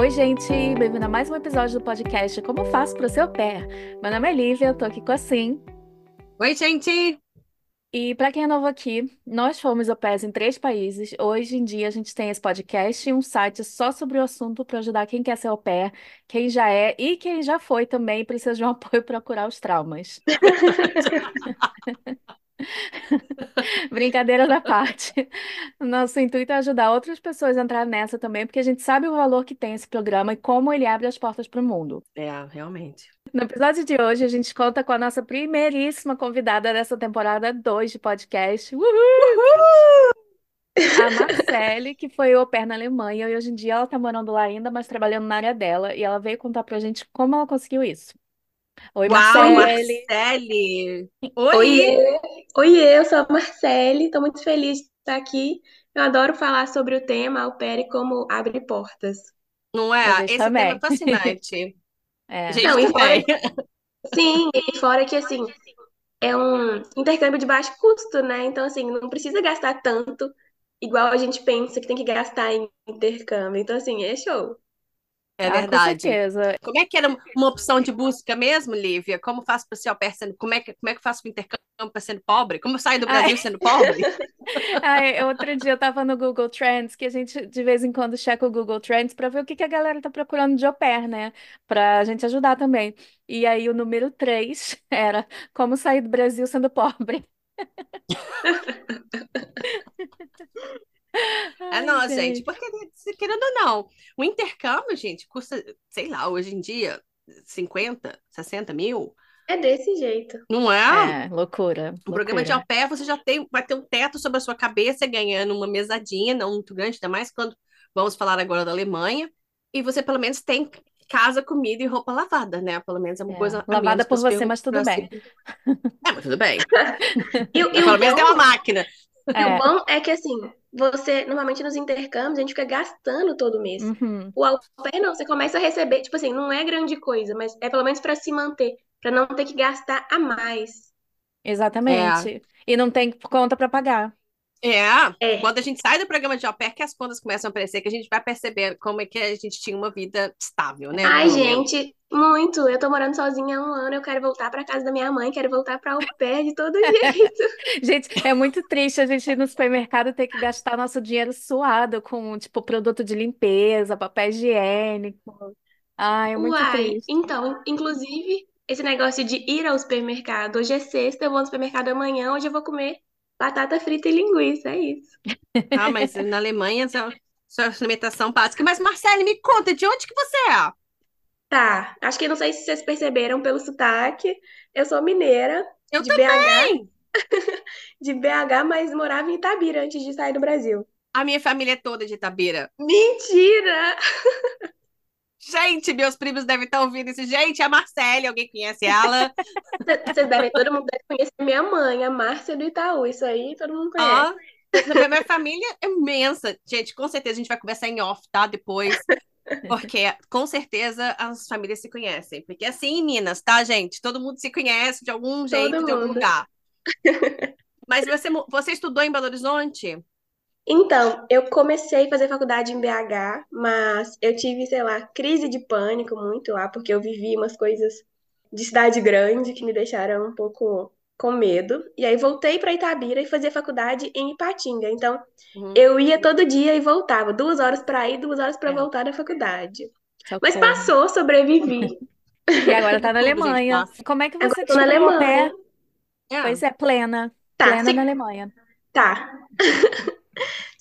Oi, gente, bem-vindo a mais um episódio do podcast Como Faço para o Seu Pé. Meu nome é Lívia, eu tô aqui com a Sim. Oi, gente! E para quem é novo aqui, nós fomos au pairs em três países. Hoje em dia a gente tem esse podcast e um site só sobre o assunto para ajudar quem quer ser au pair, quem já é e quem já foi também precisa de um apoio para curar os traumas. Brincadeira da parte. Nosso intuito é ajudar outras pessoas a entrar nessa também, porque a gente sabe o valor que tem esse programa e como ele abre as portas para o mundo. É, realmente. No episódio de hoje, a gente conta com a nossa primeiríssima convidada dessa temporada 2 de podcast. Uhul! A Marcele, que foi au pair na Alemanha, e hoje em dia ela está morando lá ainda, mas trabalhando na área dela, e ela veio contar pra gente como ela conseguiu isso. Oi, Uau, Marcele! Marcele! Oi! Oiê, eu sou a Marcele, estou muito feliz de estar aqui. Eu adoro falar sobre o tema au pair e como abre portas. Não é? Esse também. tema é fascinante. É. Gente, Não, e também. Sim, e fora que assim, é um intercâmbio de baixo custo, né? Então, assim, não precisa gastar tanto igual a gente pensa que tem que gastar em intercâmbio. Então, assim, é show. É Ah, com verdade. certeza. Como é que era uma opção de busca mesmo, Lívia? Como faço para ser au pair sendo... Como é que, como é que eu faço com intercâmbio para sendo pobre? Como eu saio do Ai. Brasil sendo pobre? Ai, outro dia eu tava no Google Trends, que a gente de vez em quando checa o Google Trends pra ver o que que a galera tá procurando de au pair, né? Pra gente ajudar também. E aí o número 3 era como sair do Brasil sendo pobre. É, Ai, não, gente, gente. porque querendo ou não, o intercâmbio, gente, custa, sei lá, hoje em dia, 50, 60 mil, É desse jeito. não é? É, loucura, Um programa de au loucura. pair, você já tem, vai ter um teto sobre a sua cabeça, ganhando uma mesadinha, não muito grande, ainda mais quando vamos falar agora da Alemanha, e você pelo menos tem casa, comida e roupa lavada, né? Pelo menos é uma É, coisa lavada por você, mas tudo bem. É, mas tudo bem. E, o- e o pelo menos tem uma máquina. E o É, bom é que, assim, você, normalmente nos intercâmbios, a gente fica gastando todo mês. uhum, O au pair não, você começa a receber, tipo assim, não é grande coisa, mas é pelo menos para se manter, para não ter que gastar a mais. É, exatamente. E não tem conta pra pagar. É. É. Quando a gente sai do programa de au pair, que as contas começam a aparecer, que a gente vai perceber como é que a gente tinha uma vida estável, né? Ai, gente, muito. Eu tô morando sozinha há um ano, eu quero voltar pra casa da minha mãe, quero voltar pra au pair de todo jeito. Gente, é muito triste a gente ir no supermercado e ter que gastar nosso dinheiro suado com, tipo, produto de limpeza, papel higiênico. Ai, é muito Uai, triste. então, inclusive, esse negócio de ir ao supermercado, hoje é sexta, eu vou no supermercado amanhã, hoje eu vou comer batata frita e linguiça, é isso. Ah, mas na Alemanha, essa, essa alimentação básica. Mas, Marcele, me conta, de onde que você é? Tá, acho que não sei se vocês perceberam pelo sotaque, eu sou mineira, Eu de BH, também! de BH, mas morava em Itabira antes de sair do Brasil. A minha família é toda de Itabira. Mentira! Gente, meus primos devem estar ouvindo isso. Gente, a Marcele, alguém conhece ela? Vocês devem, todo mundo deve conhecer minha mãe, a Márcia do Itaú. Isso aí todo mundo conhece. Minha família é imensa. Gente, com certeza a gente vai conversar em off, tá? Depois. Porque com certeza as famílias se conhecem. Porque assim em Minas, tá, gente? Todo mundo se conhece de algum jeito, de algum lugar. Mas você, você estudou em Belo Horizonte? Então, eu comecei a fazer faculdade em BH, mas eu tive, sei lá, crise de pânico muito lá, porque eu vivi umas coisas de cidade grande que me deixaram um pouco com medo. E aí voltei para Itabira e fazia faculdade em Ipatinga. Então, Uhum. eu ia todo dia e voltava, duas horas para ir, duas horas para É, voltar da faculdade. Mas passou, sobrevivi. E agora tá na Alemanha. Como é que você eu tô na? Alemanha. É. Pois é, plena. Tá, Plena se- na Alemanha. tá.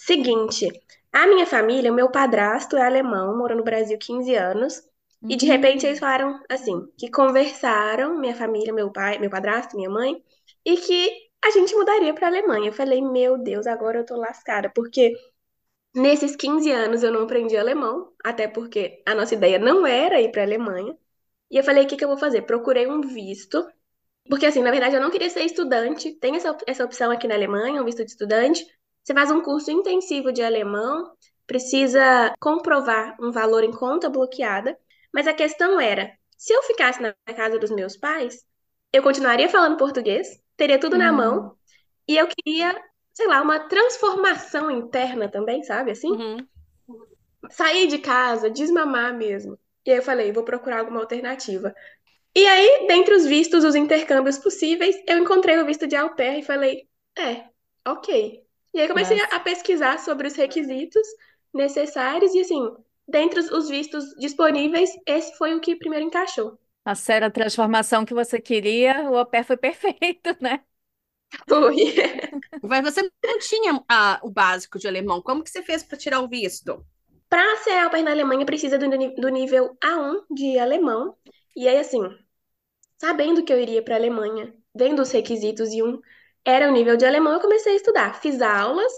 Seguinte, a minha família, o meu padrasto é alemão, morou no Brasil 15 anos, e de repente eles falaram assim, que conversaram, minha família, meu pai, meu padrasto, minha mãe, e que a gente mudaria para Alemanha. Eu falei, meu Deus, agora eu tô lascada, porque nesses 15 anos eu não aprendi alemão, até porque a nossa ideia não era ir para Alemanha. E eu falei, o que que eu vou fazer? Procurei um visto, porque assim, na verdade eu não queria ser estudante, tem essa, essa opção aqui na Alemanha, um visto de estudante. Você faz um curso intensivo de alemão, precisa comprovar um valor em conta bloqueada, mas a questão era, se eu ficasse na casa dos meus pais, eu continuaria falando português, teria tudo na hum, mão, e eu queria, sei lá, uma transformação interna também, sabe assim? Uhum. sair de casa, desmamar mesmo. E aí eu falei, vou procurar alguma alternativa. E aí, dentre os vistos, os intercâmbios possíveis, eu encontrei o visto de au pair e falei, é, ok. E aí comecei Yes. a pesquisar sobre os requisitos necessários e assim, dentre os- os vistos disponíveis, esse foi o que primeiro encaixou. A sério, a transformação que você queria, o au pair foi perfeito, né? Foi. Mas você não tinha ah, o básico de alemão. Como que você fez para tirar o visto? Para ser au pair na Alemanha, precisa do, do nível A1 de alemão. E aí, assim, sabendo que eu iria para a Alemanha, vendo os requisitos e um era o nível de alemão, eu comecei a estudar. Fiz aulas,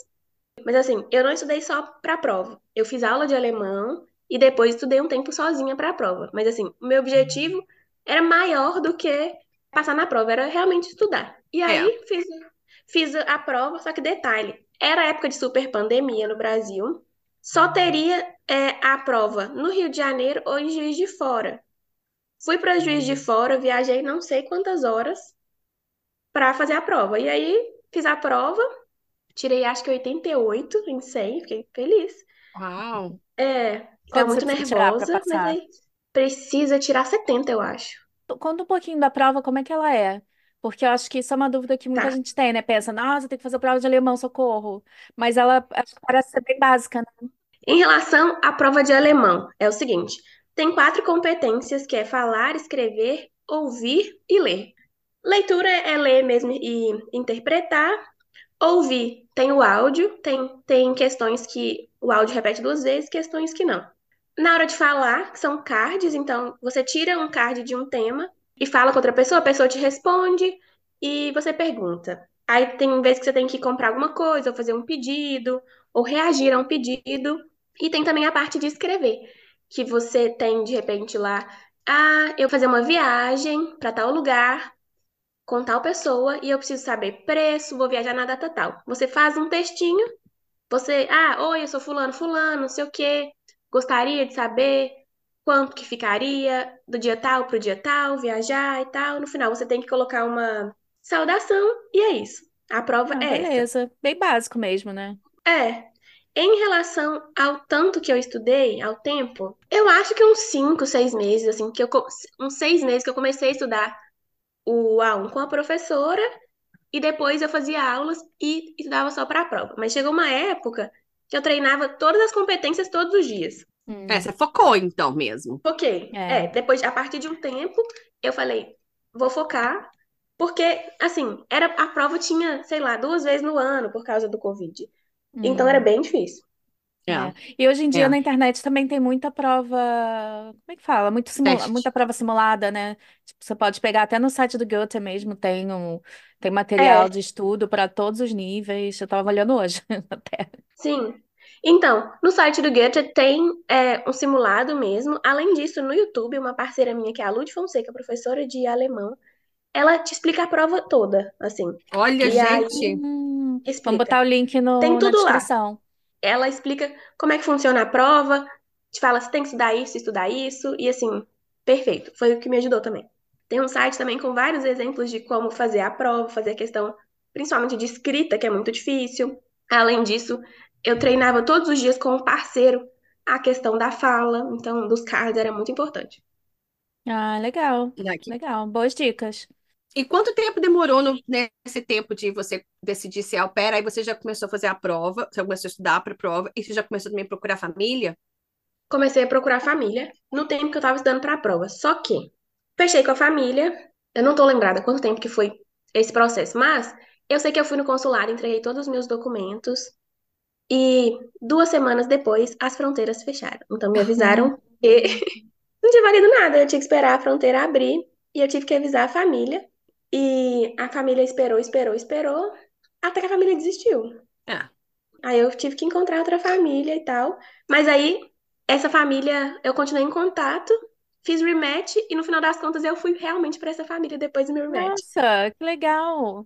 mas assim, eu não estudei só para a prova. Eu fiz aula de alemão e depois estudei um tempo sozinha para a prova. Mas assim, o meu objetivo era maior do que passar na prova, era realmente estudar. E aí fiz, fiz a prova, só que detalhe, era época de super pandemia no Brasil. Só teria é, a prova no Rio de Janeiro ou em Juiz de Fora. Fui para Juiz de Fora, viajei não sei quantas horas para fazer a prova. E aí fiz a prova, tirei acho que 88 em 100, fiquei feliz. Uau! É, Quanto tava muito nervosa, mas aí precisa tirar 70, eu acho. Conta um pouquinho da prova, como é que ela é? Porque eu acho que isso é uma dúvida que muita Tá. gente tem, né? Pensa, nossa, tem que fazer prova de alemão, socorro. Mas ela acho que parece ser bem básica, né? Em relação à prova de alemão, é o seguinte: tem quatro competências que é falar, escrever, ouvir e ler. Leitura é ler mesmo e interpretar. Ouvir tem o áudio, tem, tem questões que o áudio repete duas vezes, questões que não. Na hora de falar, são cards, então você tira um card de um tema e fala com outra pessoa, a pessoa te responde e você pergunta. Aí tem vezes que você tem que comprar alguma coisa, ou fazer um pedido, ou reagir a um pedido. E tem também a parte de escrever, que você tem de repente lá, ah, eu vou fazer uma viagem para tal lugar, com tal pessoa, e eu preciso saber preço, vou viajar na data tal. Você faz um textinho, você, ah, oi, eu sou fulano, fulano, não sei o quê, gostaria de saber quanto que ficaria do dia tal pro dia tal, viajar e tal. No final você tem que colocar uma saudação e é isso. A prova Ah, é essa. beleza. Bem básico mesmo, né? É. Em relação ao tanto que eu estudei, ao tempo, eu acho que uns 5, 6 meses, assim, que eu, uns 6 meses que eu comecei a estudar o A1 com a professora e depois eu fazia aulas e estudava só para a prova. Mas chegou uma época que eu treinava todas as competências todos os dias. Hum, É, você focou então mesmo. Ok. É. É, depois, a partir de um tempo, eu falei, vou focar, porque, assim, era, a prova tinha, sei lá, duas vezes no ano por causa do Covid. Então hum. era bem difícil. É. É. E hoje em dia É. na internet também tem muita prova, como é que fala? Muito simula- Teste. muita prova simulada, né? Tipo, você pode pegar até no site do Goethe mesmo, tem um, tem material É, de estudo para todos os níveis. Eu estava olhando hoje até. sim. Então, no site do Goethe tem é, um simulado mesmo. Além disso, no YouTube, uma parceira minha, que é a Lud Fonseca, professora de alemão, ela te explica a prova toda, assim. Olha, E aí, gente. Hum, vamos explica. botar o link Tem no, na tudo lá. descrição. Ela explica como é que funciona a prova, te fala se tem que estudar isso, estudar isso, e assim, perfeito. Foi o que me ajudou também. Tem um site também com vários exemplos de como fazer a prova, fazer a questão, principalmente de escrita, que é muito difícil. Além disso, eu treinava todos os dias com um parceiro a questão da fala, então, dos cards era muito importante. Ah, legal, aqui. legal. Boas dicas. E quanto tempo demorou no- nesse tempo de você decidir ser au pair? Aí você já começou a fazer a prova, você começou a estudar para a prova, e você já começou também a procurar família? Comecei a procurar família no tempo que eu estava estudando para a prova. Só que fechei com a família. Eu não tô lembrada quanto tempo que foi esse processo, mas eu sei que eu fui no consulado, entreguei todos os meus documentos e duas semanas depois as fronteiras fecharam. Então me avisaram que não tinha valido nada, eu tinha que esperar a fronteira abrir e eu tive que avisar a família. E a família esperou, esperou, esperou, até que a família desistiu. É. Aí eu tive que encontrar outra família e tal. Mas aí, essa família, eu continuei em contato, fiz rematch e no final das contas eu fui realmente pra essa família depois do meu rematch. Nossa, que legal.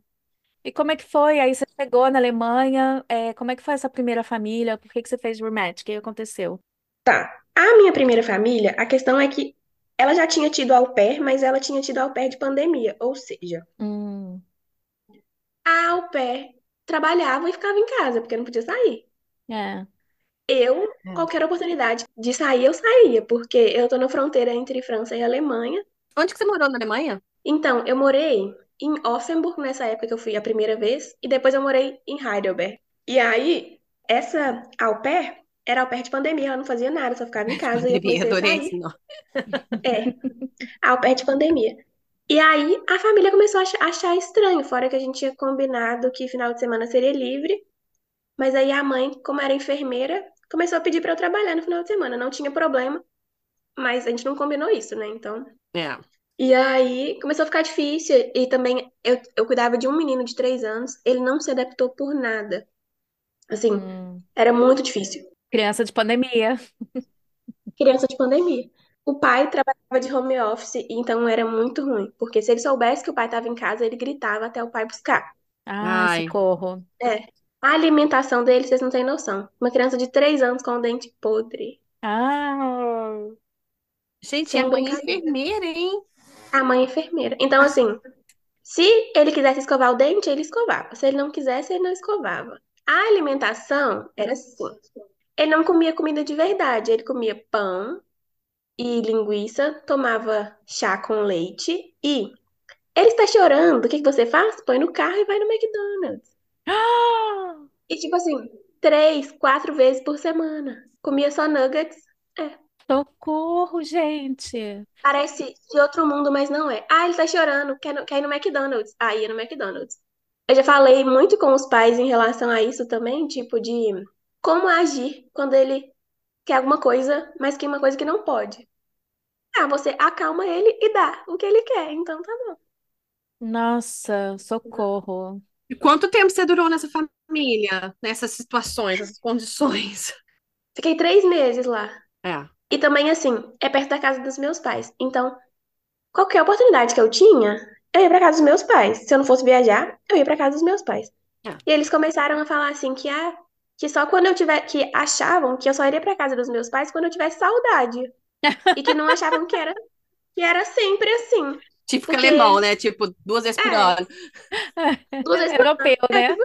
E como é que foi? Aí você chegou na Alemanha, é, como é que foi essa primeira família? Por que que você fez rematch? O que aconteceu? Tá. A minha primeira família, a questão é que ela já tinha tido au pair, mas ela tinha tido au pair de pandemia. Ou seja, Hum, a au pair trabalhava e ficava em casa, porque não podia sair. é. eu, É. qualquer oportunidade de sair, eu saía, porque eu tô na fronteira entre França e Alemanha. Onde que você morou na Alemanha? Então, eu morei em Offenburg nessa época que eu fui a primeira vez, e depois eu morei em Heidelberg. E aí, essa au pair era au pair de pandemia, ela não fazia nada, só ficava em casa e eu Pandemia, comecei a adorei sair. esse nome. É, au pair de pandemia. E aí, a família começou a ach- achar estranho, fora que a gente tinha combinado que final de semana seria livre, mas aí a mãe, como era enfermeira, começou a pedir para eu trabalhar no final de semana. Não tinha problema, mas a gente não combinou isso, né? Então. É. E aí começou a ficar difícil. E também eu, eu cuidava de um menino de três anos, ele não se adaptou por nada. Assim, Hum, era muito difícil. Criança de pandemia. Criança de pandemia. O pai trabalhava de home office, então era muito ruim. Porque se ele soubesse que o pai estava em casa, ele gritava até o pai buscar. Ai, Ai. socorro. É. A alimentação dele, vocês não têm noção. Uma criança de três anos com o dente podre. Ah, Gente, Sem a mãe é brincadeira. enfermeira, hein? A mãe é enfermeira. Então, assim, se ele quisesse escovar o dente, ele escovava. Se ele não quisesse, ele não escovava. A alimentação era assim. Ele não comia comida de verdade. Ele comia pão e linguiça, tomava chá com leite e ele está chorando. O que que você faz? Põe no carro e vai no McDonald's. Ah, E tipo assim, três, quatro vezes por semana. Comia só nuggets. socorro, gente. Parece de outro mundo, mas não é. Ah, ele tá chorando, quer, no- quer ir no McDonald's. Ah, ia no McDonald's. Eu já falei muito com os pais em relação a isso também, tipo, de como agir quando ele quer alguma coisa, mas quer uma coisa que não pode. Ah, você acalma ele e dá o que ele quer, então tá bom. Nossa, socorro. E quanto tempo você durou nessa família, nessas situações, nessas condições? Fiquei três meses lá. É. E também, assim, é perto da casa dos meus pais. Então, qualquer oportunidade que eu tinha, eu ia pra casa dos meus pais. Se eu não fosse viajar, eu ia pra casa dos meus pais. É. E eles começaram a falar assim que, ah, que só quando eu tiver, que achavam que eu só iria pra casa dos meus pais quando eu tivesse saudade. E que não achavam que era, que era sempre assim. Típico Porque- alemão, né? Tipo, duas vezes por É. ano. Duas vezes por Europeu, né?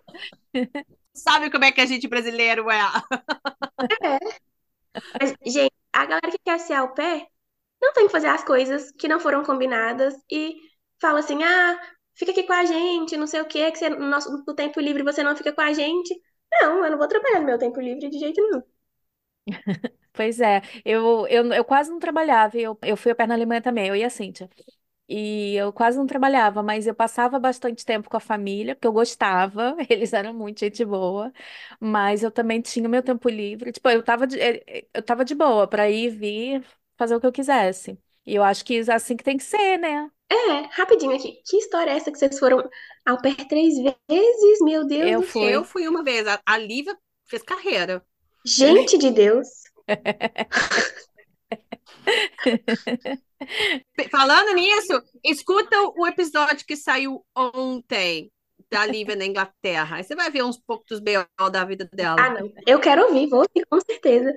Sabe como é que a gente brasileiro é? Mas, gente, a galera que quer ser au pair não tem que fazer as coisas que não foram combinadas e fala assim, ah, fica aqui com a gente, não sei o quê, que você, no nosso no tempo livre você não fica com a gente. Não, eu não vou trabalhar no meu tempo livre de jeito nenhum. Pois é, eu, eu, eu quase não trabalhava, eu, eu fui a pé na Alemanha também, eu e a Cíntia. E eu quase não trabalhava, mas eu passava bastante tempo com a família, porque eu gostava, eles eram muito gente boa, mas eu também tinha o meu tempo livre. Tipo, eu tava de, eh, eh, eu tava de boa para ir e vir, fazer o que eu quisesse. E eu acho que é assim que tem que ser, né? É, rapidinho aqui. Que história é essa que vocês foram au pair três vezes? Meu Deus Eu do fui. céu. Eu fui uma vez. A, a Lívia fez carreira. Gente de Deus. Falando nisso, escuta o episódio que saiu ontem da Lívia na Inglaterra. Aí você vai ver uns poucos dos B.O. da vida dela. Ah, não. Eu quero ouvir, vou ouvir, com certeza.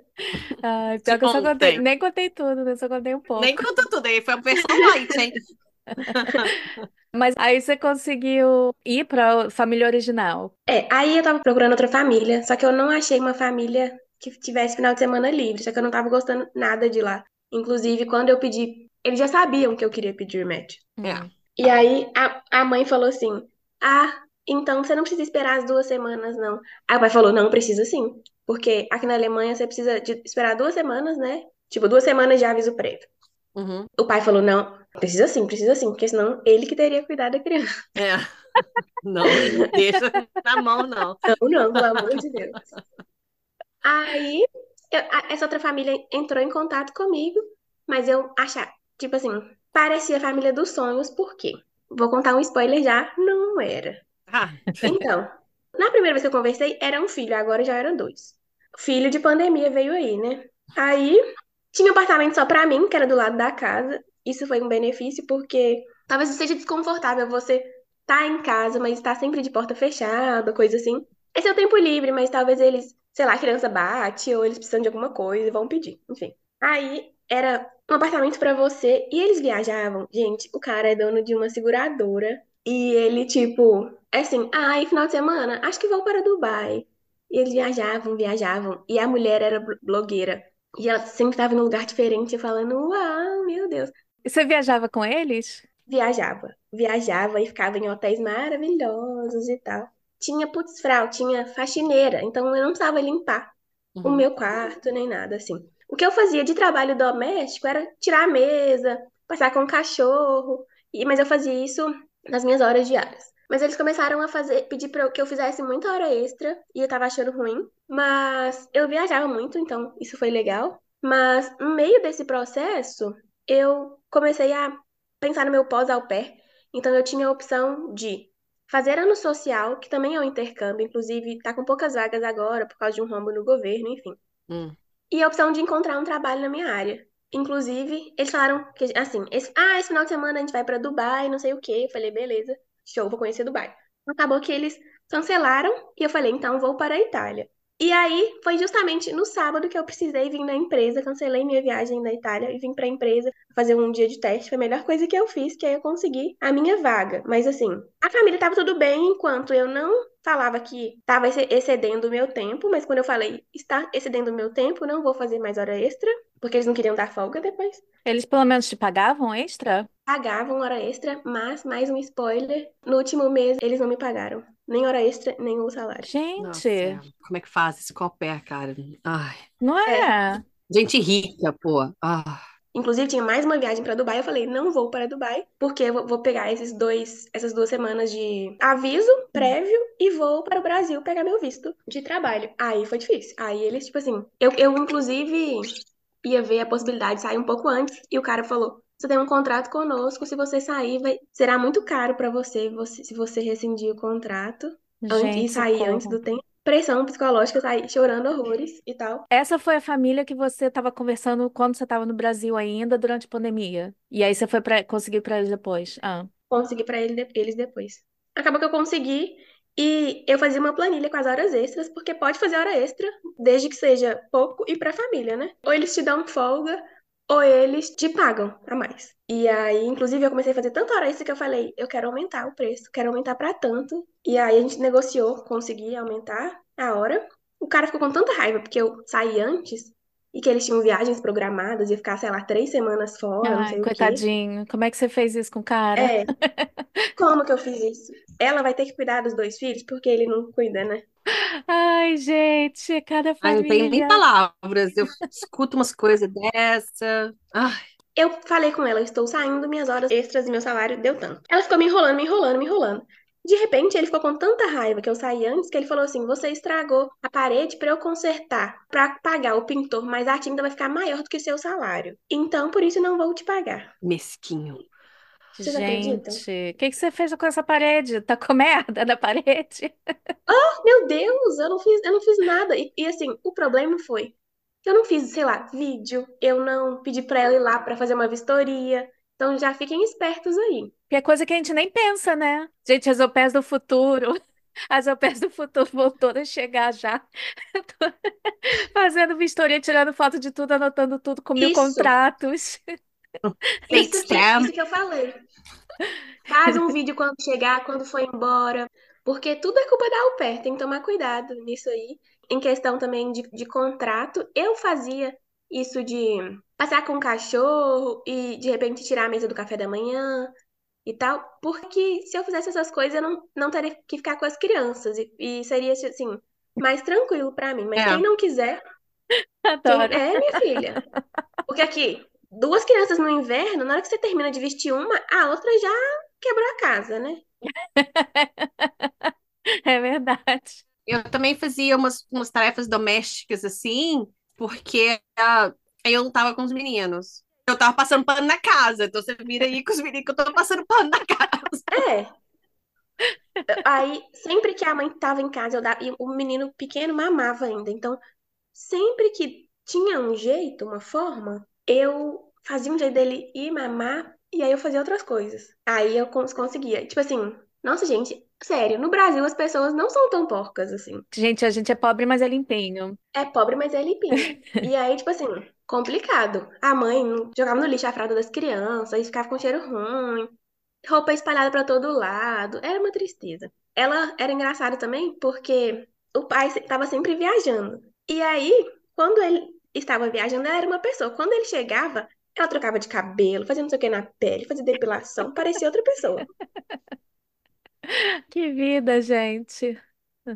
Ai, pior que eu só contei, nem contei tudo, né? Só contei um pouco. Nem contou tudo aí, foi a versão light, hein? Mas aí você conseguiu ir para a família original. É, aí eu tava procurando outra família, só que eu não achei uma família que tivesse final de semana livre, só que eu não tava gostando nada de lá. Inclusive, quando eu pedi, eles já sabiam que eu queria pedir match. É. Hum. E aí a, a mãe falou assim: Ah, então você não precisa esperar as duas semanas, não. Aí o pai falou: Não, precisa sim. Porque aqui na Alemanha você precisa de esperar duas semanas, né? Tipo, duas semanas de aviso prévio. Uhum. O pai falou: Não, precisa sim, precisa sim, porque senão ele que teria cuidado da criança. É. Não, deixa na mão, não. Não, não, pelo amor de Deus. Aí, eu- essa outra família entrou em contato comigo, mas eu achava, tipo assim, parecia a família dos sonhos, por quê? Vou contar um spoiler já, não era. Ah, Então, na primeira vez que eu conversei, era um filho, agora já eram dois. Filho de pandemia veio aí, né? Aí, tinha um apartamento só pra mim, que era do lado da casa. Isso foi um benefício, porque talvez seja desconfortável você tá em casa, mas tá sempre de porta fechada, coisa assim. Esse é o tempo livre, mas talvez eles, sei lá, a criança bate ou eles precisam de alguma coisa e vão pedir. Enfim. Aí era um apartamento pra você e eles viajavam. Gente, o cara é dono de uma seguradora e ele, tipo, é assim, ai, final de semana, acho que vou para Dubai. E eles viajavam, viajavam. E a mulher era blogueira. E ela sempre estava em um lugar diferente, falando: Uau, meu Deus. Você viajava com eles? Viajava. Viajava e ficava em hotéis maravilhosos e tal. Tinha putzfrau, tinha faxineira, então eu não precisava limpar uhum. o meu quarto nem nada assim. O que eu fazia de trabalho doméstico era tirar a mesa, passar com o cachorro, e, mas eu fazia isso nas minhas horas diárias. Mas eles começaram a fazer, pedir para que eu fizesse muita hora extra e eu tava achando ruim. Mas eu viajava muito, então isso foi legal. Mas no meio desse processo, eu comecei a pensar no meu pós au pair. Então eu tinha a opção de fazer ano social, que também é um intercâmbio, inclusive tá com poucas vagas agora por causa de um rombo no governo, enfim. Hum. E a opção de encontrar um trabalho na minha área. Inclusive, eles falaram que, assim, esse, ah, esse final de semana a gente vai para Dubai, não sei o quê. Eu falei, beleza show, vou conhecer Dubai. Acabou que eles cancelaram e eu falei, então vou para a Itália. E aí foi justamente no sábado que eu precisei vir na empresa, cancelei minha viagem da Itália e vim para a empresa fazer um dia de teste. Foi a melhor coisa que eu fiz, que aí eu consegui a minha vaga. Mas assim, a família estava tudo bem enquanto eu não falava que estava excedendo o meu tempo, mas quando eu falei está excedendo o meu tempo, não vou fazer mais hora extra, porque eles não queriam dar folga depois. Eles pelo menos te pagavam extra? Pagavam hora extra, mas mais um spoiler, no último mês eles não me pagaram. Nem hora extra, nem o salário. Gente, Nossa, como é que faz esse copé, cara? Ai. Não é? é. Gente rica, pô. Ah. Inclusive, tinha mais uma viagem para Dubai. Eu falei, não vou para Dubai, porque eu vou pegar esses dois, essas duas semanas de aviso prévio e vou para o Brasil pegar meu visto de trabalho. Aí foi difícil. Aí eles, tipo assim, eu, eu inclusive ia ver a possibilidade de sair um pouco antes, e o cara falou: você tem um contrato conosco, se você sair, vai... será muito caro para você, você, se você rescindir o contrato Gente, e sair antes do tempo pressão psicológica, sair chorando horrores e tal. Essa foi a família que você estava conversando quando você estava no Brasil ainda, durante a pandemia. E aí você foi para conseguir para eles depois. Ah. Consegui para eles depois. Acabou que eu consegui e eu fazia uma planilha com as horas extras, porque pode fazer hora extra, desde que seja pouco e para a família, né? Ou eles te dão folga, ou eles te pagam a mais. E aí, inclusive, eu comecei a fazer tanta hora extra que eu falei, eu quero aumentar o preço, quero aumentar para tanto. E aí a gente negociou, consegui aumentar a hora. O cara ficou com tanta raiva porque eu saí antes e que eles tinham viagens programadas, ia ficar, sei lá, três semanas fora, não Ai, sei o quê. coitadinho. Como é que você fez isso com o cara? É. Como que eu fiz isso? Ela vai ter que cuidar dos dois filhos porque ele não cuida, né? Ai, gente, cada Ai, não tenho nem família. palavras. Eu escuto umas coisas dessa. Ai, Eu falei com ela, estou saindo, minhas horas extras e meu salário deu tanto. Ela ficou me enrolando, me enrolando, me enrolando. De repente, ele ficou com tanta raiva que eu saí antes que ele falou assim: Você estragou a parede para eu consertar, para pagar o pintor, mas a tinta vai ficar maior do que seu salário. Então, por isso, não vou te pagar. mesquinho. Vocês acreditam? Gente, o que que você fez com essa parede? Tá com merda na parede? Meu Deus, eu não fiz, eu não fiz nada. E, e, assim, o problema foi que eu não fiz, sei lá, vídeo, eu não pedi pra ela ir lá pra fazer uma vistoria. Então já fiquem espertos aí. Que é coisa que a gente nem pensa, né? Gente, as pairs do futuro. As pairs do futuro vão todas chegar já. Fazendo vistoria, tirando foto de tudo, anotando tudo com mil Isso. contratos. Isso isso que eu falei. Faz um vídeo quando chegar, quando for embora. Porque tudo é culpa da au pair, tem que tomar cuidado nisso aí. Em questão também de, de contrato, eu fazia isso de passear com o cachorro e de repente tirar a mesa do café da manhã e tal. Porque se eu fizesse essas coisas, eu não, não teria que ficar com as crianças. E, e seria, assim, mais tranquilo pra mim. Mas É. quem não quiser, quem... Adoro. é, minha filha. Porque aqui, duas crianças no inverno, na hora que você termina de vestir uma, a outra já quebrou a casa, né? É verdade. Eu também fazia umas, umas tarefas domésticas assim, porque ah, eu não tava com os meninos. Eu tava passando pano na casa, então você vira aí com os meninos que eu tô passando pano na casa. É. Aí, sempre que a mãe tava em casa, eu dava, e o menino pequeno mamava ainda. Então, sempre que tinha um jeito, uma forma, eu fazia um jeito dele ir mamar e aí eu fazia outras coisas. Aí eu cons- conseguia. Tipo assim, nossa, gente, sério, no Brasil as pessoas não são tão porcas assim. Gente, a gente é pobre, mas é limpinho. É pobre, mas é limpinho. E aí, tipo assim, complicado. A mãe jogava no lixo a fralda das crianças, aí ficava com cheiro ruim, roupa espalhada pra todo lado. Era uma tristeza. Ela era engraçada também porque o pai estava sempre viajando. E aí, quando ele estava viajando, ela era uma pessoa. Quando ele chegava, ela trocava de cabelo, fazia não sei o que na pele, fazia depilação, parecia outra pessoa. Que vida, gente.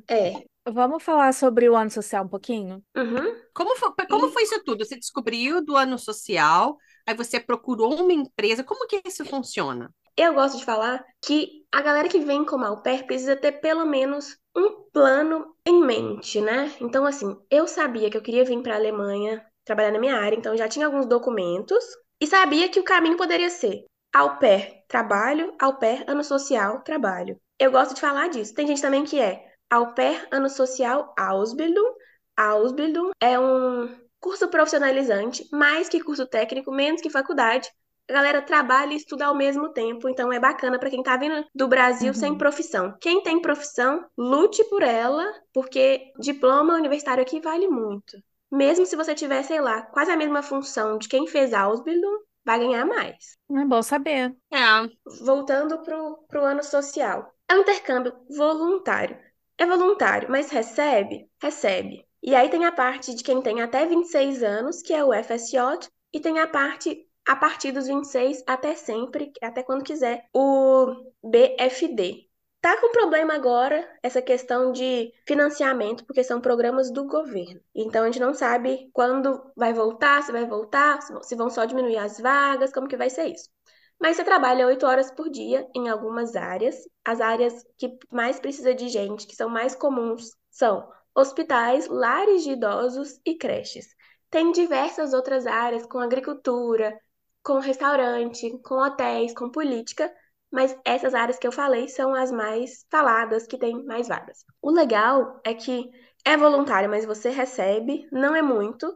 É. Vamos falar sobre o ano social um pouquinho? Uhum. Como foi, como foi isso tudo? Você descobriu do ano social, aí você procurou uma empresa. Como que isso funciona? Eu gosto de falar que a galera que vem como au pair precisa ter pelo menos um plano em mente, né? Então, assim, eu sabia que eu queria vir para a Alemanha trabalhar na minha área, então já tinha alguns documentos e sabia que o caminho poderia ser au pair, trabalho, au pair, ano social, trabalho. Eu gosto de falar disso. Tem gente também que é Au pair Ano Social Ausbildung. Ausbildung é um curso profissionalizante, mais que curso técnico, menos que faculdade. A galera trabalha e estuda ao mesmo tempo, então é bacana para quem está vindo do Brasil uhum. sem profissão. Quem tem profissão, lute por ela, porque diploma universitário aqui vale muito. Mesmo se você tiver, sei lá, quase a mesma função de quem fez Ausbildung, vai ganhar mais. É bom saber. É. Voltando pro, pro ano social. É um intercâmbio voluntário. É voluntário, mas recebe? Recebe. E aí tem a parte de quem tem até 26 anos, que é o FSJ, e tem a parte a partir dos 26 até sempre, até quando quiser, o BFD. Tá com problema agora essa questão de financiamento, porque são programas do governo. Então a gente não sabe quando vai voltar, se vai voltar, se vão só diminuir as vagas, como que vai ser isso. Mas você trabalha oito horas por dia em algumas áreas. As áreas que mais precisa de gente, que são mais comuns, são hospitais, lares de idosos e creches. Tem diversas outras áreas, com agricultura, com restaurante, com hotéis, com política, mas essas áreas que eu falei são as mais faladas, que têm mais vagas. O legal é que é voluntário, mas você recebe, não é muito.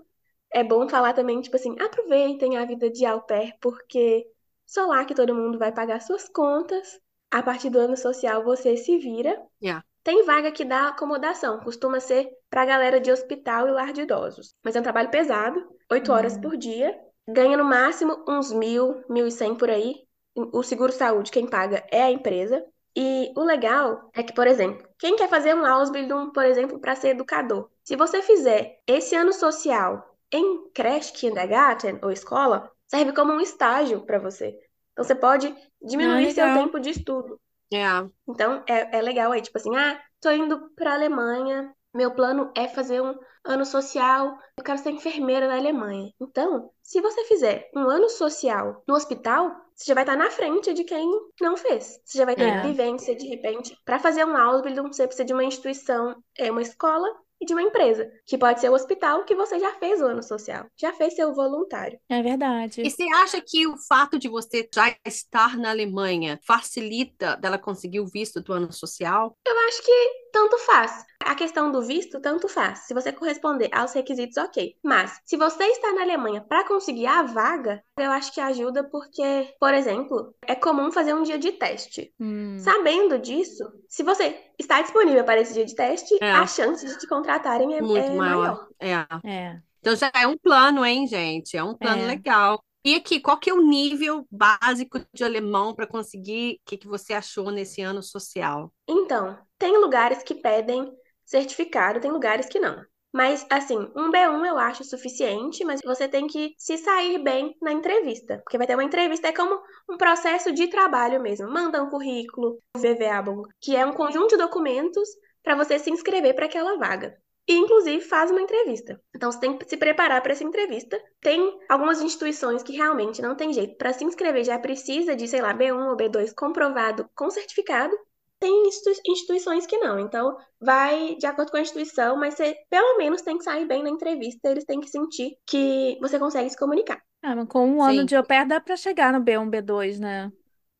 É bom falar também, tipo assim, aproveitem a vida de au pair, porque só lá que todo mundo vai pagar suas contas. A partir do ano social você se vira. Yeah. Tem vaga que dá acomodação, costuma ser para galera de hospital e lar de idosos. Mas é um trabalho pesado, oito uhum. horas por dia. Ganha no máximo uns mil, mil e cem por aí. O seguro-saúde, quem paga é a empresa. E o legal é que, por exemplo, quem quer fazer um Ausbildung, por exemplo, para ser educador, se você fizer esse ano social em creche, kindergarten ou escola, serve como um estágio para você. Então você pode diminuir ah, seu tempo de estudo. É. Então é, é legal aí, tipo assim, ah, tô indo pra Alemanha, meu plano é fazer um ano social, eu quero ser enfermeira na Alemanha. Então, se você fizer um ano social no hospital, você já vai estar na frente de quem não fez. Você já vai ter é. vivência, de repente. Para fazer um Ausbildung, você precisa de uma instituição, é uma escola, e de uma empresa, que pode ser o hospital que você já fez o ano social, já fez seu voluntário. É verdade. E você acha que o fato de você já estar na Alemanha facilita dela conseguir o visto do ano social? Eu acho que tanto faz. A questão do visto, tanto faz. Se você corresponder aos requisitos, ok. Mas, se você está na Alemanha para conseguir a vaga, eu acho que ajuda porque, por exemplo, é comum fazer um dia de teste. Hum. Sabendo disso, se você está disponível para esse dia de teste, é. a chance de te contratarem é, Muito é maior. maior. É. é. Então já é um plano, hein, gente? É um plano é. legal. E aqui, qual que é o nível básico de alemão para conseguir? O que, que você achou nesse ano social? Então, tem lugares que pedem certificado, tem lugares que não. Mas, assim, um B1 eu acho suficiente, mas você tem que se sair bem na entrevista. Porque vai ter uma entrevista, é como um processo de trabalho mesmo. Manda um currículo, VVA, que é um conjunto de documentos para você se inscrever para aquela vaga e, inclusive, faz uma entrevista. Então, você tem que se preparar para essa entrevista. Tem algumas instituições que realmente não tem jeito. Para se inscrever, já precisa de, sei lá, B1 ou B2 comprovado com certificado. Tem instituições que não. Então, vai de acordo com a instituição, mas você pelo menos tem que sair bem na entrevista. Eles têm que sentir que você consegue se comunicar. Ah, mas com um Sim. ano de au pair dá para chegar no B1, B2, né?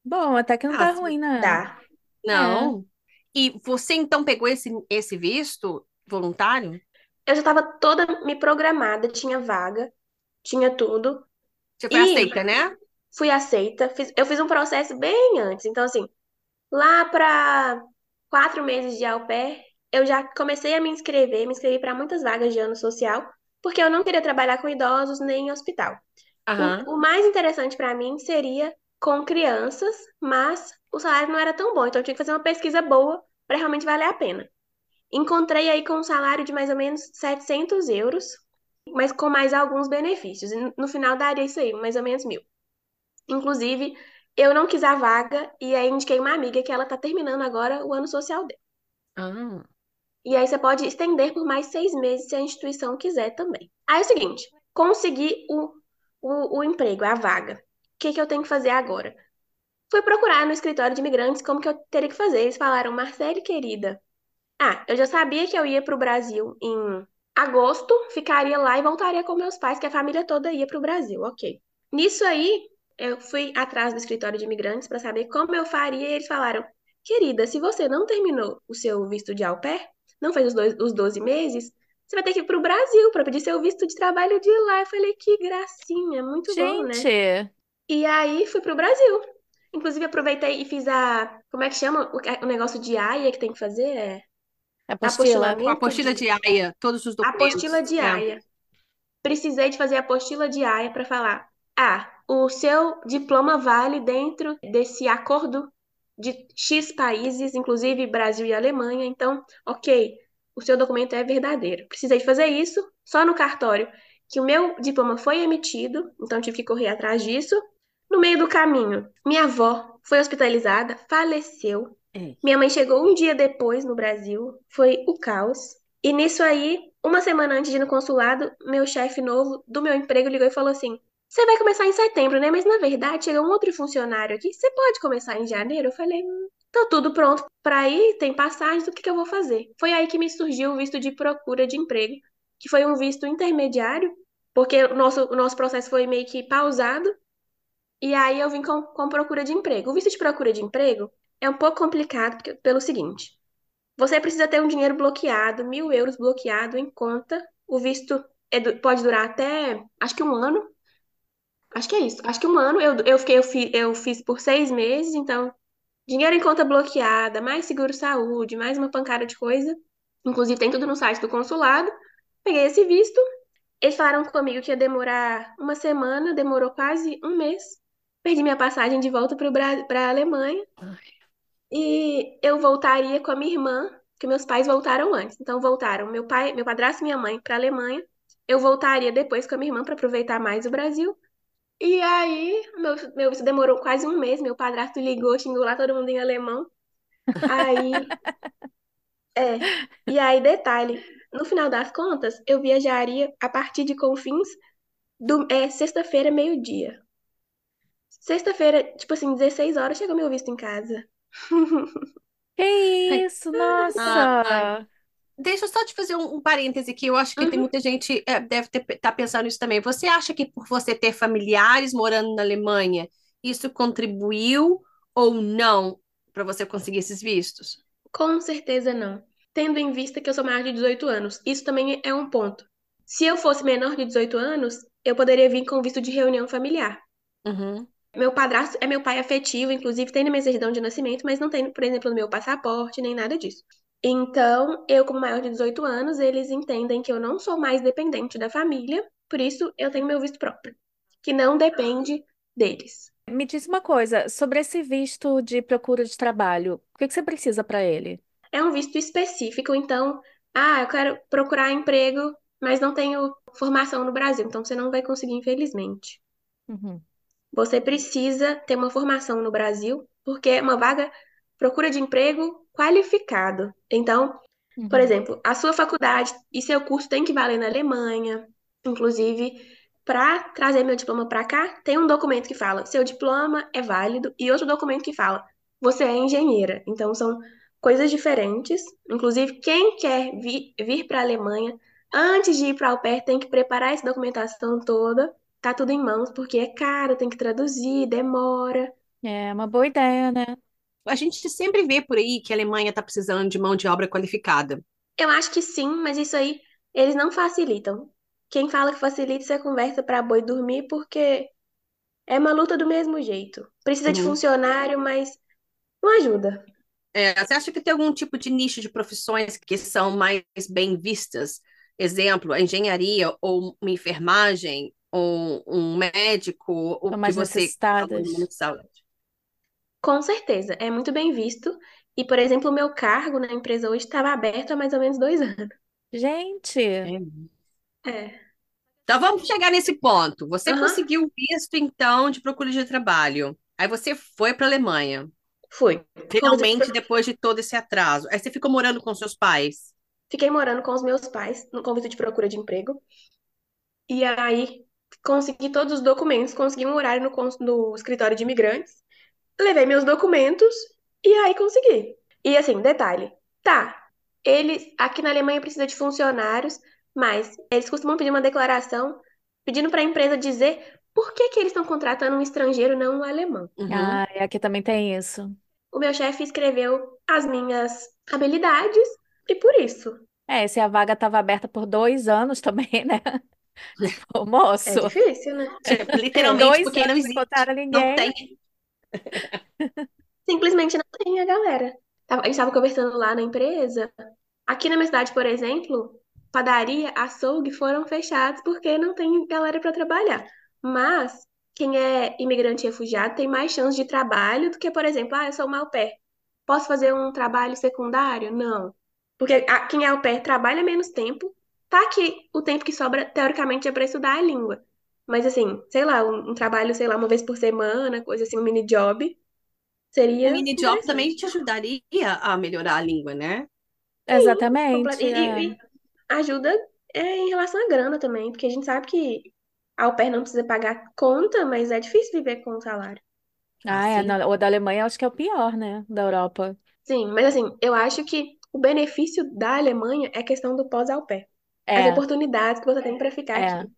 Bom, até que não tá ah, ruim, né? Dá. Não. É. E você então pegou esse, esse visto voluntário? Eu já estava toda me programada, tinha vaga, tinha tudo. Você foi e aceita, né? Fui aceita. Fiz, eu fiz um processo bem antes. Então, assim, lá para quatro meses de au pair, eu já comecei a me inscrever, me inscrevi para muitas vagas de ano social, porque eu não queria trabalhar com idosos nem em hospital. Uhum. O, o mais interessante para mim seria com crianças, mas o salário não era tão bom, então eu tinha que fazer uma pesquisa boa para realmente valer a pena. Encontrei aí com um salário de mais ou menos 700 euros, mas com mais alguns benefícios. No final daria isso aí, mais ou menos mil. Inclusive, eu não quis a vaga e aí indiquei uma amiga que ela tá terminando agora o ano social dela. Ah. E aí você pode estender por mais seis meses se a instituição quiser também. Aí é o seguinte, consegui o, o, o emprego, a vaga. O que, que eu tenho que fazer agora? Fui procurar no escritório de imigrantes como que eu teria que fazer. Eles falaram, Marcele, querida. Ah, eu já sabia que eu ia para o Brasil em agosto, ficaria lá e voltaria com meus pais, que a família toda ia para o Brasil, ok. Nisso aí, eu fui atrás do escritório de imigrantes para saber como eu faria e eles falaram, querida, se você não terminou o seu visto de au pair, não fez os, dois, os 12 meses, você vai ter que ir para o Brasil para pedir seu visto de trabalho de lá. Eu falei, que gracinha, muito bom, né? Gente, E aí fui pro Brasil. Inclusive aproveitei e fiz a. Como é que chama? O, o negócio de AIA que tem que fazer? É apostila. A apostila de AIA, todos os documentos. Apostila de É. AIA. Precisei de fazer a apostila de AIA para falar: ah, o seu diploma vale dentro desse acordo de X países, inclusive Brasil e Alemanha. Então, ok, o seu documento é verdadeiro. Precisei fazer isso só no cartório, que o meu diploma foi emitido, então tive que correr atrás disso. No meio do caminho, minha avó foi hospitalizada, faleceu. É. Minha mãe chegou um dia depois no Brasil, foi o caos. E nisso aí, uma semana antes de ir no consulado, meu chefe novo do meu emprego ligou e falou assim: Você vai começar em setembro, né? Mas na verdade, chega um outro funcionário aqui, você pode começar em janeiro? Eu falei: hum, Tá tudo pronto para ir, tem passagens, o que que eu vou fazer? Foi aí que me surgiu o visto de procura de emprego, que foi um visto intermediário, porque o nosso, o nosso processo foi meio que pausado. E aí eu vim com, com procura de emprego. O visto de procura de emprego é um pouco complicado porque- pelo seguinte: você precisa ter um dinheiro bloqueado, mil euros bloqueado em conta. O visto é pode durar até, acho que um ano. Acho que é isso. Acho que um ano. Eu, eu fiquei, eu fiz, eu fiz por seis meses, então dinheiro em conta bloqueada, mais seguro-saúde, mais uma pancada de coisa. Inclusive tem tudo no site do consulado. Peguei esse visto. Eles falaram comigo que ia demorar uma semana, demorou quase um mês. Perdi minha passagem de volta para a Alemanha. E eu voltaria com a minha irmã, que meus pais voltaram antes. Então voltaram meu pai, meu padrasto e minha mãe para a Alemanha. Eu voltaria depois com a minha irmã para aproveitar mais o Brasil. E aí, meu, meu visto demorou quase um mês. Meu padrasto ligou, xingou lá todo mundo em alemão. Aí, é. E aí, detalhe, no final das contas, eu viajaria a partir de Confins do, é, sexta-feira, meio-dia. Sexta-feira, tipo assim, 16 horas, chega meu visto em casa. que isso, nossa. Ah, Deixa eu só te fazer um, um parêntese aqui. Eu acho que tem Uhum. muita gente é, deve estar pensando isso também. Você acha que por você ter familiares morando na Alemanha, isso contribuiu ou não para você conseguir esses vistos? Com certeza não. Tendo em vista que eu sou maior de 18 anos, isso também é um ponto. Se eu fosse menor de 18 anos, eu poderia vir com visto de reunião familiar. Uhum. Meu padrasto é meu pai afetivo, inclusive tem na minha certidão de nascimento, mas não tem, por exemplo, no meu passaporte, nem nada disso. Então, eu, como maior de 18 anos, eles entendem que eu não sou mais dependente da família, por isso eu tenho meu visto próprio, que não depende deles. Me diz uma coisa, sobre esse visto de procura de trabalho, o que que você precisa para ele? É um visto específico, então, ah, eu quero procurar emprego, mas não tenho formação no Brasil, então você não vai conseguir, infelizmente. Uhum. Você precisa ter uma formação no Brasil, porque é uma vaga procura de emprego qualificado. Então, por Uhum. exemplo, a sua faculdade e seu curso tem que valer na Alemanha. Inclusive, para trazer meu diploma para cá, tem um documento que fala seu diploma é válido e outro documento que fala você é engenheira. Então, são coisas diferentes. Inclusive, quem quer vi- vir para a Alemanha, antes de ir para a au pair, tem que preparar essa documentação toda. Tá tudo em mãos, porque é caro, tem que traduzir, demora. É uma boa ideia, né? A gente sempre vê por aí que a Alemanha está precisando de mão de obra qualificada. Eu acho que sim, mas isso aí eles não facilitam. Quem fala que facilita, você conversa para boi dormir, porque é uma luta do mesmo jeito. Precisa de Uhum. funcionário, mas não ajuda. É, você acha que tem algum tipo de nicho de profissões que são mais bem vistas? Exemplo, a engenharia ou uma enfermagem ou um médico, ou que mais você necessitadas. Com certeza, é muito bem visto. E, por exemplo, o meu cargo na empresa hoje estava aberto há mais ou menos dois anos. Gente, É. Então vamos chegar nesse ponto. Você Aham. conseguiu o visto, então, de procura de trabalho. Aí você foi para a Alemanha. Fui. Finalmente, depois de todo esse atraso. Aí você ficou morando com seus pais. Fiquei morando com os meus pais no convite de procura de emprego. E aí consegui todos os documentos, consegui um horário no, no escritório de imigrantes, levei meus documentos e aí consegui. E assim, detalhe, tá, eles aqui na Alemanha precisa de funcionários, mas eles costumam pedir uma declaração pedindo para a empresa dizer por que que eles estão contratando um estrangeiro, não um alemão. Uhum. ah, aqui também tem isso. O meu chefe escreveu as minhas habilidades e por isso. É, se a vaga estava aberta por dois anos também, né? É moço, difícil, né? Tipo, literalmente, dois porque não anos sem existe. encontrar Não ninguém. tem. Simplesmente não tem a galera. A gente estava conversando lá na empresa. Aqui na minha cidade, por exemplo, padaria, açougue foram fechados porque não tem galera para trabalhar. Mas quem é imigrante refugiado tem mais chance de trabalho do que, por exemplo, ah, eu sou au pair. Posso fazer um trabalho secundário? Não. Porque a- quem é au pair trabalha menos tempo. Tá que o tempo que sobra, teoricamente, é para estudar a língua. Mas assim, sei lá, um, um trabalho, sei lá, uma vez por semana, coisa assim, um mini job, O seria mini job também te ajudaria a melhorar a língua, né? Exatamente. Comple- E, é. e- e ajuda é, em relação à grana também, porque a gente sabe que a au pair não precisa pagar conta, mas é difícil viver com o salário. Ah, é, Assim. na- o da Alemanha acho que é o pior, né? Da Europa. Sim, mas assim, eu acho que o benefício da Alemanha é a questão do pós-au pair. As É, oportunidades que você tem para ficar é. aqui.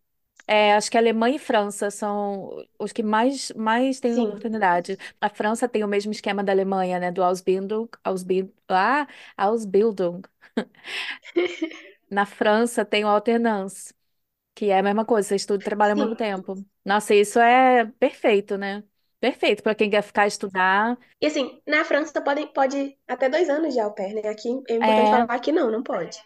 É, acho que Alemanha e França são os que mais, mais têm Sim, oportunidade. A França tem o mesmo esquema da Alemanha, né? Do Ausbildung, Ausbild, ah, Ausbildung. Na França tem o Alternance, que é a mesma coisa, você estuda e trabalha ao mesmo sim. tempo. Nossa, isso é perfeito, né? Perfeito para quem quer ficar estudar. E assim, na França pode, pode até dois anos de au pair, né? Aqui é importante É, falar que não, não pode.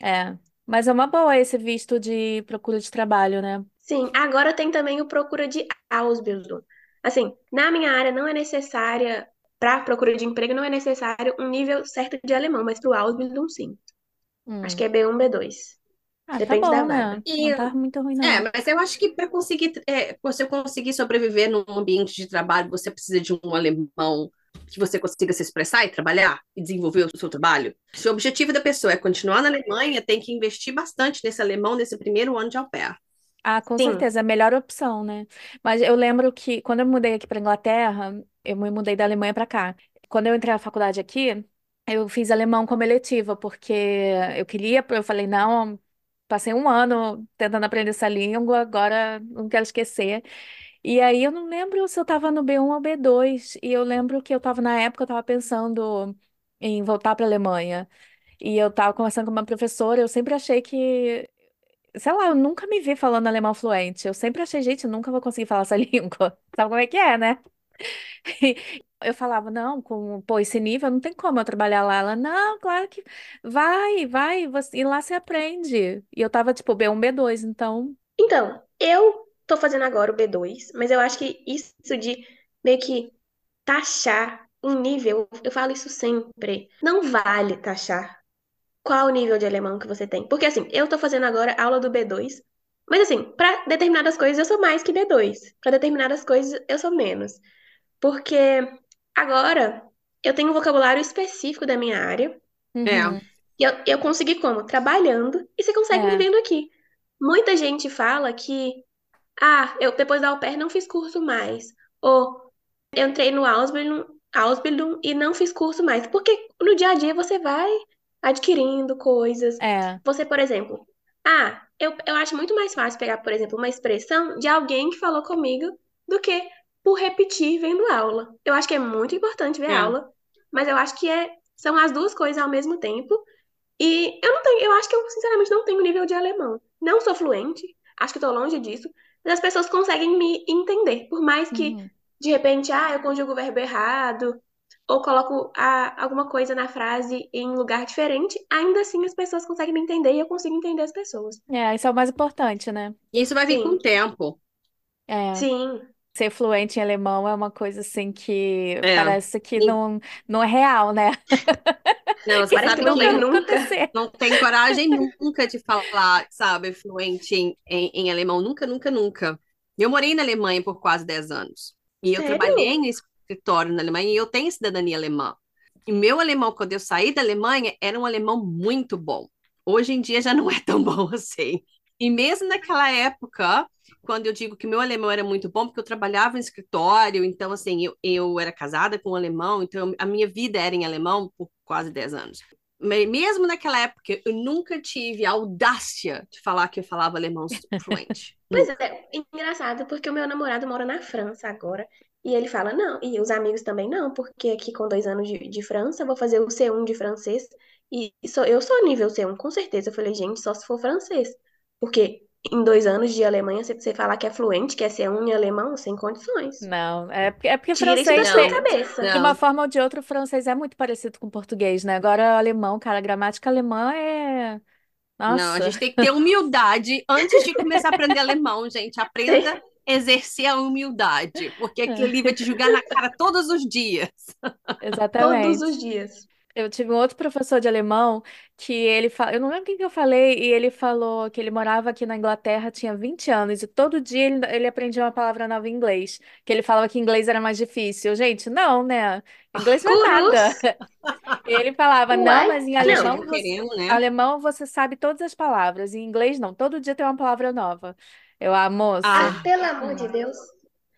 é. Mas é uma boa esse visto de procura de trabalho, né? Sim, agora tem também o procura de Ausbildung. Assim, na minha área não é necessária, para procura de emprego, não é necessário um nível certo de alemão, mas para o Ausbildung, sim. Acho que Hum. é B1, B2. Ah, tá Depende da bom, vaga. né? E Não tá muito ruim, É, não. mas eu acho que para conseguir, é, você conseguir sobreviver num ambiente de trabalho, você precisa de um alemão que você consiga se expressar e trabalhar e desenvolver o seu trabalho. Se o objetivo da pessoa é continuar na Alemanha, tem que investir bastante nesse alemão nesse primeiro ano de au pair. Ah, com Sim, certeza, é a melhor opção, né? Mas eu lembro que quando eu mudei aqui para Inglaterra, eu me mudei da Alemanha para cá. Quando eu entrei na faculdade aqui, eu fiz alemão como eletiva, porque eu queria, eu falei, não, passei um ano tentando aprender essa língua, agora não quero esquecer. E aí eu não lembro se eu estava no B1 ou B2, e eu lembro que eu estava na época, eu estava pensando em voltar para a Alemanha. E eu estava conversando com uma professora, eu sempre achei que Sei lá, eu nunca me vi falando alemão fluente. Eu sempre achei, gente, eu nunca vou conseguir falar essa língua. Sabe como é que é, né? E eu falava, não, com, pô, esse nível não tem como eu trabalhar lá. Ela, não, claro que vai, vai, você, e lá você aprende. E eu tava, tipo, B1, B2, então, Então, eu tô fazendo agora o B2, mas eu acho que isso de meio que taxar um nível, eu falo isso sempre, não vale taxar qual o nível de alemão que você tem. Porque assim, eu tô fazendo agora aula do B2, mas assim, para determinadas coisas eu sou mais que B2, para determinadas coisas eu sou menos. Porque agora eu tenho um vocabulário específico da minha área, É, uhum, e eu, eu consegui como? Trabalhando, e você consegue é, vivendo aqui. Muita gente fala que, ah, eu depois da au pair não fiz curso mais. Ou eu entrei no Ausbildung, Ausbildung e não fiz curso mais. Porque no dia a dia você vai adquirindo coisas. é, Você, por exemplo, ah, eu, eu acho muito mais fácil pegar, por exemplo, uma expressão de alguém que falou comigo do que por repetir vendo aula. Eu acho que é muito importante ver é. aula, mas eu acho que é, são as duas coisas ao mesmo tempo. E eu não tenho, eu acho que eu sinceramente não tenho nível de alemão. Não sou fluente, acho que estou longe disso, mas as pessoas conseguem me entender, por mais que uhum. de repente, ah, eu conjugo o verbo errado, ou coloco a, alguma coisa na frase em lugar diferente, ainda assim as pessoas conseguem me entender e eu consigo entender as pessoas. É, isso é o mais importante, né? E isso vai vir com o Sim, tempo. É, sim. Ser fluente em alemão é uma coisa assim que É. parece que E- não, não é real, né? Não, você Parece sabe que não que vai nunca. acontecer. não tem coragem nunca de falar, sabe, fluente em, em, em alemão. Nunca, nunca, nunca. Eu morei na Alemanha por quase 10 anos. E eu Sério? trabalhei em escritório na Alemanha e eu tenho cidadania alemã. E meu alemão, quando eu saí da Alemanha, era um alemão muito bom. Hoje em dia já não é tão bom assim. E mesmo naquela época, quando eu digo que meu alemão era muito bom, porque eu trabalhava em escritório, então, assim, eu, eu era casada com um alemão, então a minha vida era em alemão por quase 10 anos. Mesmo naquela época, eu nunca tive a audácia de falar que eu falava alemão fluente. Pois é, engraçado, porque o meu namorado mora na França agora. E ele fala, não, e os amigos também não, porque aqui com dois anos de, de França, eu vou fazer o C1 de francês. E sou, eu sou nível C1, com certeza. Eu falei, gente, só se for francês. Porque em dois anos de Alemanha, você, você falar que é fluente, que é C1 em alemão, sem condições. Não, é porque, é porque Tira isso da francês sua cabeça. de Não. uma forma ou de outra, o francês é muito parecido com o português, né? Agora, o alemão, cara, a gramática alemã é. Não, a Nossa. gente tem que ter humildade antes de começar a aprender alemão, gente. Aprenda a exercer a humildade, porque aquilo ali vai te julgar na cara todos os dias. Exatamente. Todos os dias. Eu tive um outro professor de alemão que ele fala, eu não lembro quem que eu falei, e ele falou que ele morava aqui na Inglaterra, tinha 20 anos, e todo dia ele, ele aprendia uma palavra nova em inglês, que ele falava que inglês era mais difícil. Gente, não, né? Inglês não é nada. E ele falava, não, mas em não. alemão você, querendo, né? alemão você sabe todas as palavras, em inglês não, todo dia tem uma palavra nova. Eu, ah, moça, Ah, pelo amor de Deus.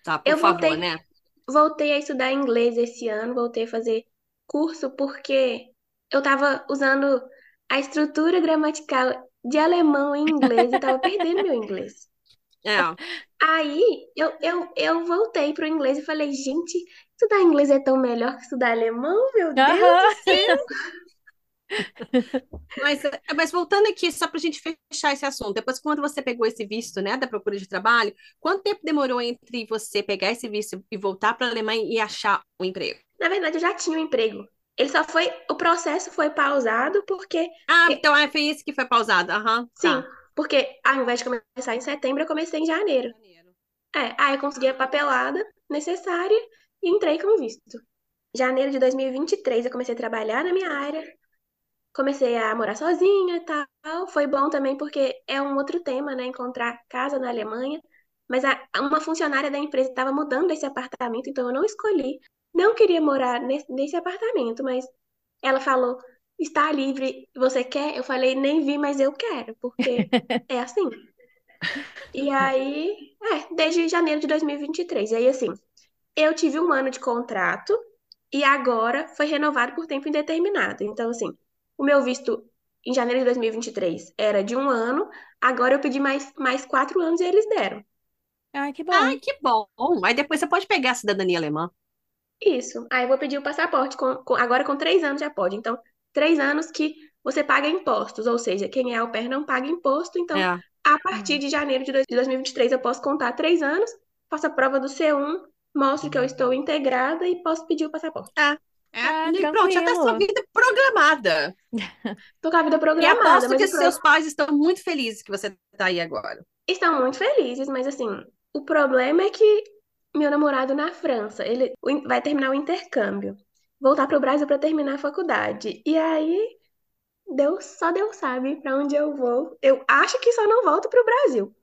Tá, por Eu favor, voltei, né? voltei a estudar inglês esse ano, voltei a fazer curso porque eu tava usando a estrutura gramatical de alemão em inglês e tava perdendo meu inglês. É. Aí eu, eu, eu voltei pro inglês e falei, gente, estudar inglês é tão melhor que estudar alemão, meu Deus do céu. Mas, mas voltando aqui, só para a gente fechar esse assunto, depois quando você pegou esse visto, né, da procura de trabalho, quanto tempo demorou entre você pegar esse visto e voltar para a Alemanha e achar um emprego? Na verdade, eu já tinha um emprego. Ele só foi, o processo foi pausado porque, Ah, então é, foi isso que foi pausado. Aham, sim, tá. porque ao invés de começar em setembro, eu comecei em janeiro. É, aí eu consegui a papelada necessária e entrei com visto. Janeiro de 2023 eu comecei a trabalhar na minha área, comecei a morar sozinha e tal. Foi bom também porque é um outro tema, né? Encontrar casa na Alemanha. Mas a- uma funcionária da empresa estava mudando esse apartamento, então eu não escolhi. Não queria morar nesse, nesse apartamento, mas ela falou: está livre, você quer? Eu falei: nem vi, mas eu quero, porque é assim. E aí, é, desde janeiro de 2023. E aí, assim, eu tive um ano de contrato e agora foi renovado por tempo indeterminado. Então, assim, o meu visto em janeiro de 2023 era de um ano, agora eu pedi mais, mais quatro anos e eles deram. Ai, que bom. Ai, que bom. Aí depois você pode pegar a cidadania alemã. Isso. Aí eu vou pedir o passaporte, com, com- agora com três anos já pode. Então, três anos que você paga impostos, ou seja, quem é au pair não paga imposto. Então, É. a partir de janeiro de dois- de 2023 eu posso contar três anos, faço a prova do C1, mostro que eu estou integrada e posso pedir o passaporte. É, Ah, e pronto, já tá sua vida programada. Tô com a vida E programada, aposto mas que seus pais estão muito felizes que você tá aí agora. estão muito felizes, mas assim, o problema é que meu namorado na França, ele vai terminar o intercâmbio, voltar para o Brasil para terminar a faculdade. E aí, Deus, só Deus sabe para onde eu vou. Eu acho que só não volto para o Brasil.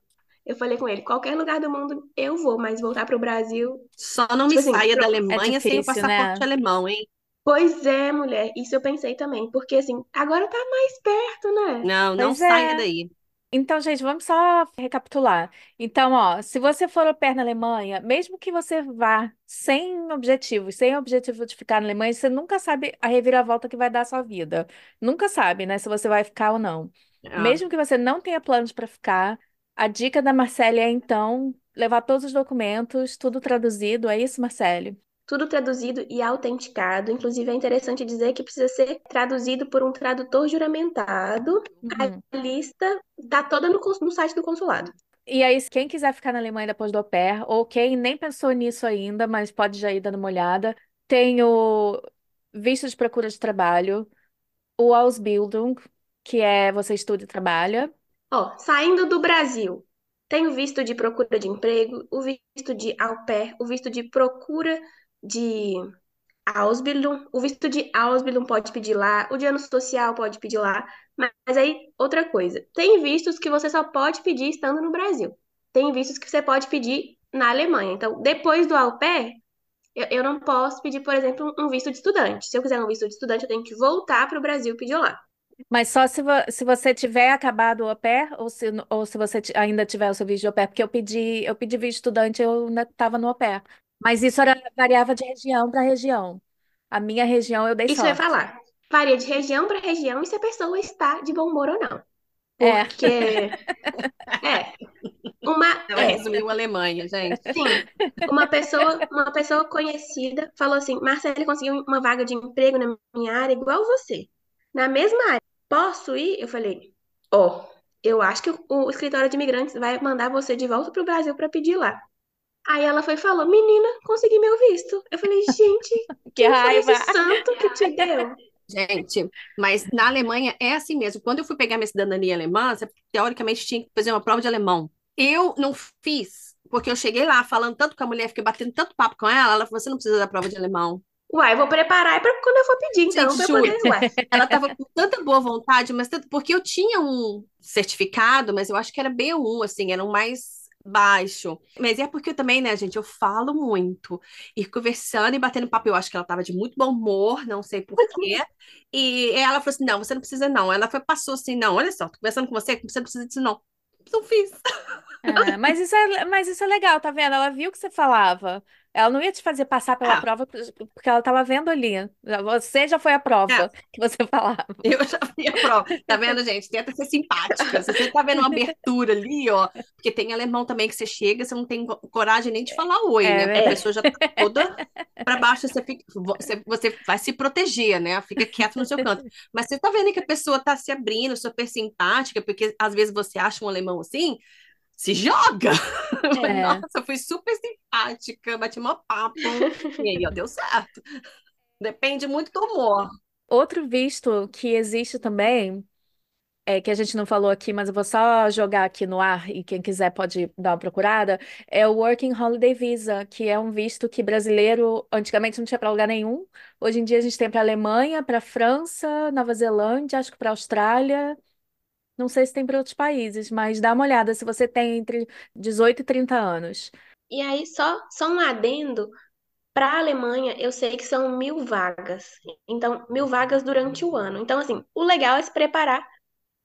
Eu falei com ele, qualquer lugar do mundo eu vou, mas voltar para o Brasil. Só não me Tipo assim, saia da pro- Alemanha sem o difícil, né? passaporte alemão, hein? Pois é, mulher, isso eu pensei também, porque assim, agora tá mais perto, né? Não, não Pois saia é. daí. Então, gente, vamos só recapitular. Então, ó, se você for au pair na Alemanha, mesmo que você vá sem objetivos, sem objetivo de ficar na Alemanha, você nunca sabe a reviravolta que vai dar a sua vida. Nunca sabe, né, se você vai ficar ou não. É. Mesmo que você não tenha planos para ficar, a dica da Marcele é, então, levar todos os documentos, tudo traduzido. É isso, Marcele? Tudo traduzido e autenticado. Inclusive, é interessante dizer que precisa ser traduzido por um tradutor juramentado. Uhum. A lista tá toda no, no site do consulado. E aí, quem quiser ficar na Alemanha depois do au pair, ou quem nem pensou nisso ainda, mas pode já ir dando uma olhada, tem o visto de procura de trabalho, o Ausbildung, que é você estuda e trabalha. Ó, saindo do Brasil, Tem o visto de procura de emprego, o visto de au pair, o visto de procura de Ausbildung, o visto de Ausbildung pode pedir lá, o de ano social pode pedir lá, mas aí outra coisa, tem vistos que você só pode pedir estando no Brasil. Tem vistos que você pode pedir na Alemanha. Então, depois do au pair, eu, eu não posso pedir, por exemplo, um visto de estudante. Se eu quiser um visto de estudante, eu tenho que voltar para o Brasil pedir lá. Mas só se, vo se você tiver acabado o au pair ou se, ou se você ainda tiver o seu visto de au pair, porque eu pedi, eu pedi visto de estudante, eu ainda estava no au pair. Mas isso era, variava de região para região. A minha região eu dei Isso eu ia sorte. falar. Varia de região para região e se a pessoa está de bom humor ou não. É. Porque é uma Ela é, resumiu a Alemanha, gente. sim, uma pessoa, uma pessoa conhecida falou assim: Marcele conseguiu uma vaga de emprego na minha área igual você. Na mesma área. Posso ir? Eu falei: Ó, eu acho que o, o escritório de imigrantes vai mandar você de volta pro Brasil para pedir lá. Aí ela foi e falou: Menina, consegui meu visto. Eu falei: Gente, Que raiva! esse santo que te deu? Gente, mas na Alemanha é assim mesmo. Quando eu fui pegar minha cidadania alemã, você teoricamente tinha que fazer uma prova de alemão. Eu não fiz, porque eu cheguei lá falando tanto com a mulher, fiquei batendo tanto papo com ela, ela falou: você não precisa da prova de alemão. Uai, vou preparar para quando eu for pedir, então, Gente, juro. poder. Uai. Ela tava com tanta boa vontade, mas tanto, porque eu tinha um certificado, mas eu acho que era B1, assim, era um mais baixo. Mas é porque eu também, né, gente, eu falo muito. E conversando e batendo papo, eu acho que ela tava de muito bom humor, não sei por quê. E ela falou assim: não, você não precisa, não. Ela foi, passou assim: não, olha só, tô conversando com você, você não precisa disso, não. Não fiz. É, mas isso é, mas isso é legal, tá vendo? Ela viu o que você falava. Ela não ia te fazer passar pela Ah. prova porque ela estava vendo ali. Você já foi a prova que você falava. Eu já vi a prova. Tá vendo, gente? Tenta ser simpática. Se você tá vendo uma abertura ali, ó, porque tem alemão também que você chega, você não tem co- coragem nem de falar oi, É né? Porque a verdade. pessoa já tá toda pra baixo, você, fica, você, você vai se proteger, né? Fica quieto no seu canto. Mas você tá vendo que a pessoa tá se abrindo, super simpática, porque às vezes você acha um alemão assim, se joga! É. Nossa, eu fui super simpática, bati uma papo, e aí, ó, deu certo. Depende muito do humor. Outro visto que existe também, é, que a gente não falou aqui, mas eu vou só jogar aqui no ar e quem quiser pode dar uma procurada, é o Working Holiday Visa, que é um visto que brasileiro antigamente não tinha para lugar nenhum. Hoje em dia a gente tem para Alemanha, para França, Nova Zelândia, acho que para Austrália. Não sei se tem para outros países, mas dá uma olhada se você tem entre 18 e 30 anos. E aí, só, só um adendo. Para a Alemanha, eu sei que são mil vagas. Então, mil vagas durante o ano. Então, assim, o legal é se preparar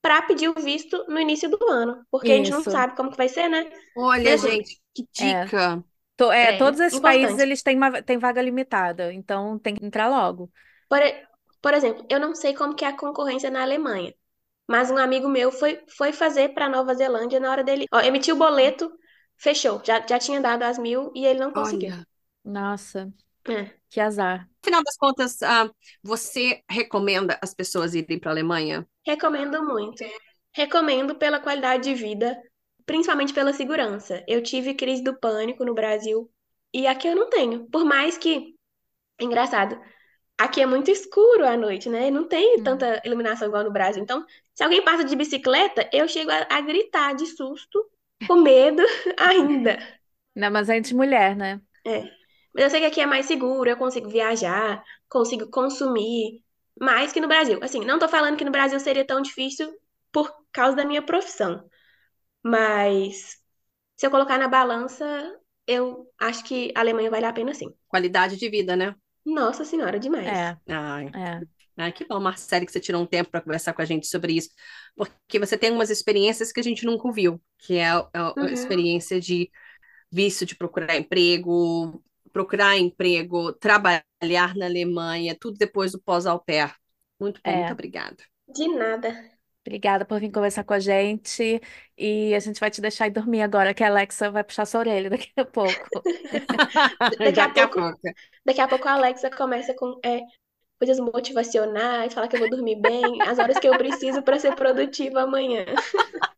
para pedir o visto no início do ano. Porque a gente não Isso. sabe como que vai ser, né? Olha, Mas, assim, gente, que dica! To- é, É, todos esses países importante. eles têm, uma, têm vaga limitada, então tem que entrar logo. Por, por exemplo, eu não sei como que é a concorrência na Alemanha. Mas um amigo meu foi, foi fazer para Nova Zelândia na hora dele. Ó, emitiu o boleto, fechou. Já, já tinha dado as mil e ele não conseguiu. Olha, Nossa, É. que azar. no final das contas, ah, você recomenda as pessoas irem para a Alemanha? Recomendo muito. Recomendo pela qualidade de vida, principalmente pela segurança. Eu tive crise do pânico no Brasil e aqui eu não tenho. Por mais que, engraçado, aqui é muito escuro à noite, né? Não tem Hum. tanta iluminação igual no Brasil. Então, se alguém passa de bicicleta, eu chego a, a gritar de susto, com medo ainda. Não, mas é de mulher, né? Mas eu sei que aqui é mais seguro, eu consigo viajar, consigo consumir mais que no Brasil. Assim, não tô falando que no Brasil seria tão difícil por causa da minha profissão. Mas se eu colocar na balança, eu acho que a Alemanha vale a pena sim. Qualidade de vida, né? Nossa Senhora, demais. É, Ai, é. ai, que bom, Marcele, que você tirou um tempo para conversar com a gente sobre isso, porque você tem umas experiências que a gente nunca ouviu, que é a, a- a Uhum. experiência de visto de procurar emprego, procurar emprego, trabalhar na Alemanha, tudo depois do pós-au pair. Muito bom, É. muito obrigada. De nada. Obrigada por vir conversar com a gente. E a gente vai te deixar ir dormir agora, que a Alexa vai puxar sua orelha daqui a pouco. Daqui a Daqui a pouco- pouco. Daqui a pouco a Alexa começa com é, coisas motivacionais, fala que eu vou dormir bem, as horas que eu preciso para ser produtiva amanhã.